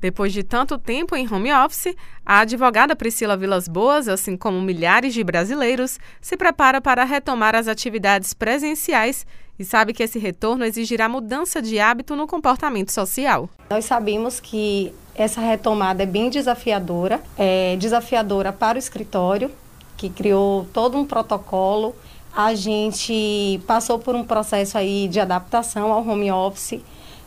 Depois de tanto tempo em home office, a advogada Priscila Vilas Boas, assim como milhares de brasileiros, se prepara para retomar as atividades presenciais e sabe que esse retorno exigirá mudança de hábito no comportamento social. Nós sabemos que essa retomada é bem desafiadora, é desafiadora para o escritório, que criou todo um protocolo. A gente passou por um processo aí de adaptação ao home office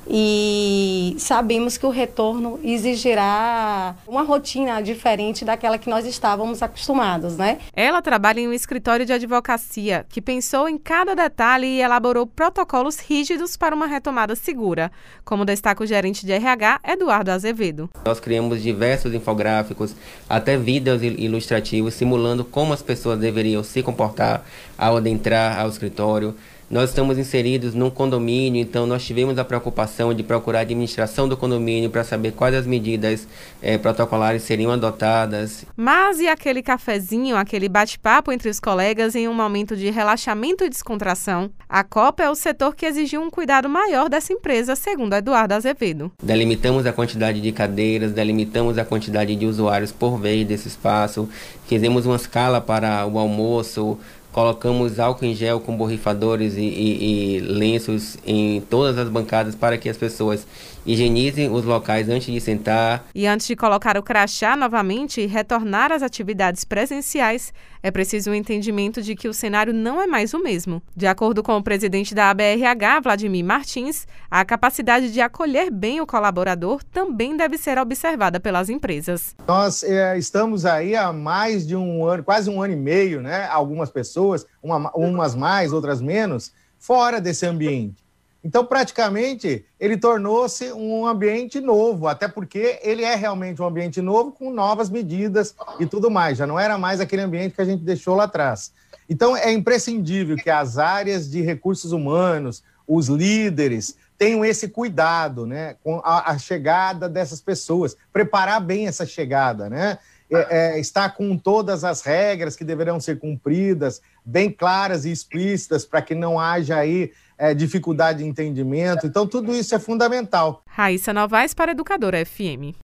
e sabemos que o retorno exigirá uma rotina diferente daquela que nós estávamos acostumados, né? Ela trabalha em um escritório de advocacia que pensou em cada detalhe e elaborou protocolos rígidos para uma retomada segura, como destaca o gerente de RH, Eduardo Azevedo. Nós criamos diversos infográficos, até vídeos ilustrativos simulando como as pessoas deveriam se comportar ao adentrar ao escritório. Nós estamos inseridos num condomínio, então nós tivemos a preocupação de procurar a administração do condomínio para saber quais as medidas é, protocolares seriam adotadas. Mas e aquele cafezinho, aquele bate-papo entre os colegas em um momento de relaxamento e descontração? A Copa é o setor que exigiu um cuidado maior dessa empresa, segundo Eduardo Azevedo. Delimitamos a quantidade de cadeiras, delimitamos a quantidade de usuários por vez desse espaço, fizemos uma escala para o almoço, colocamos álcool em gel com borrifadores e, e, e, lenços em todas as bancadas para que as pessoas higienizem os locais antes de sentar. E antes de colocar o crachá novamente e retornar às atividades presenciais, é preciso o um entendimento de que o cenário não é mais o mesmo. De acordo com o presidente da ABRH, Vladimir Martins, a capacidade de acolher bem o colaborador também deve ser observada pelas empresas. Nós é, estamos aí há mais de um ano, quase um ano e meio, né? Algumas pessoas, uma, umas mais, outras menos, fora desse ambiente. Então, praticamente, ele tornou-se um ambiente novo, até porque ele é realmente um ambiente novo com novas medidas e tudo mais. Já não era mais aquele ambiente que a gente deixou lá atrás. Então, é imprescindível que as áreas de recursos humanos, os líderes, tenham esse cuidado né, com a, a chegada dessas pessoas, preparar bem essa chegada, né? É, é, estar com todas as regras que deverão ser cumpridas, bem claras e explícitas, para que não haja aí é, dificuldade de entendimento. Então, tudo isso é fundamental. Raíssa Novaes para Educadora FM.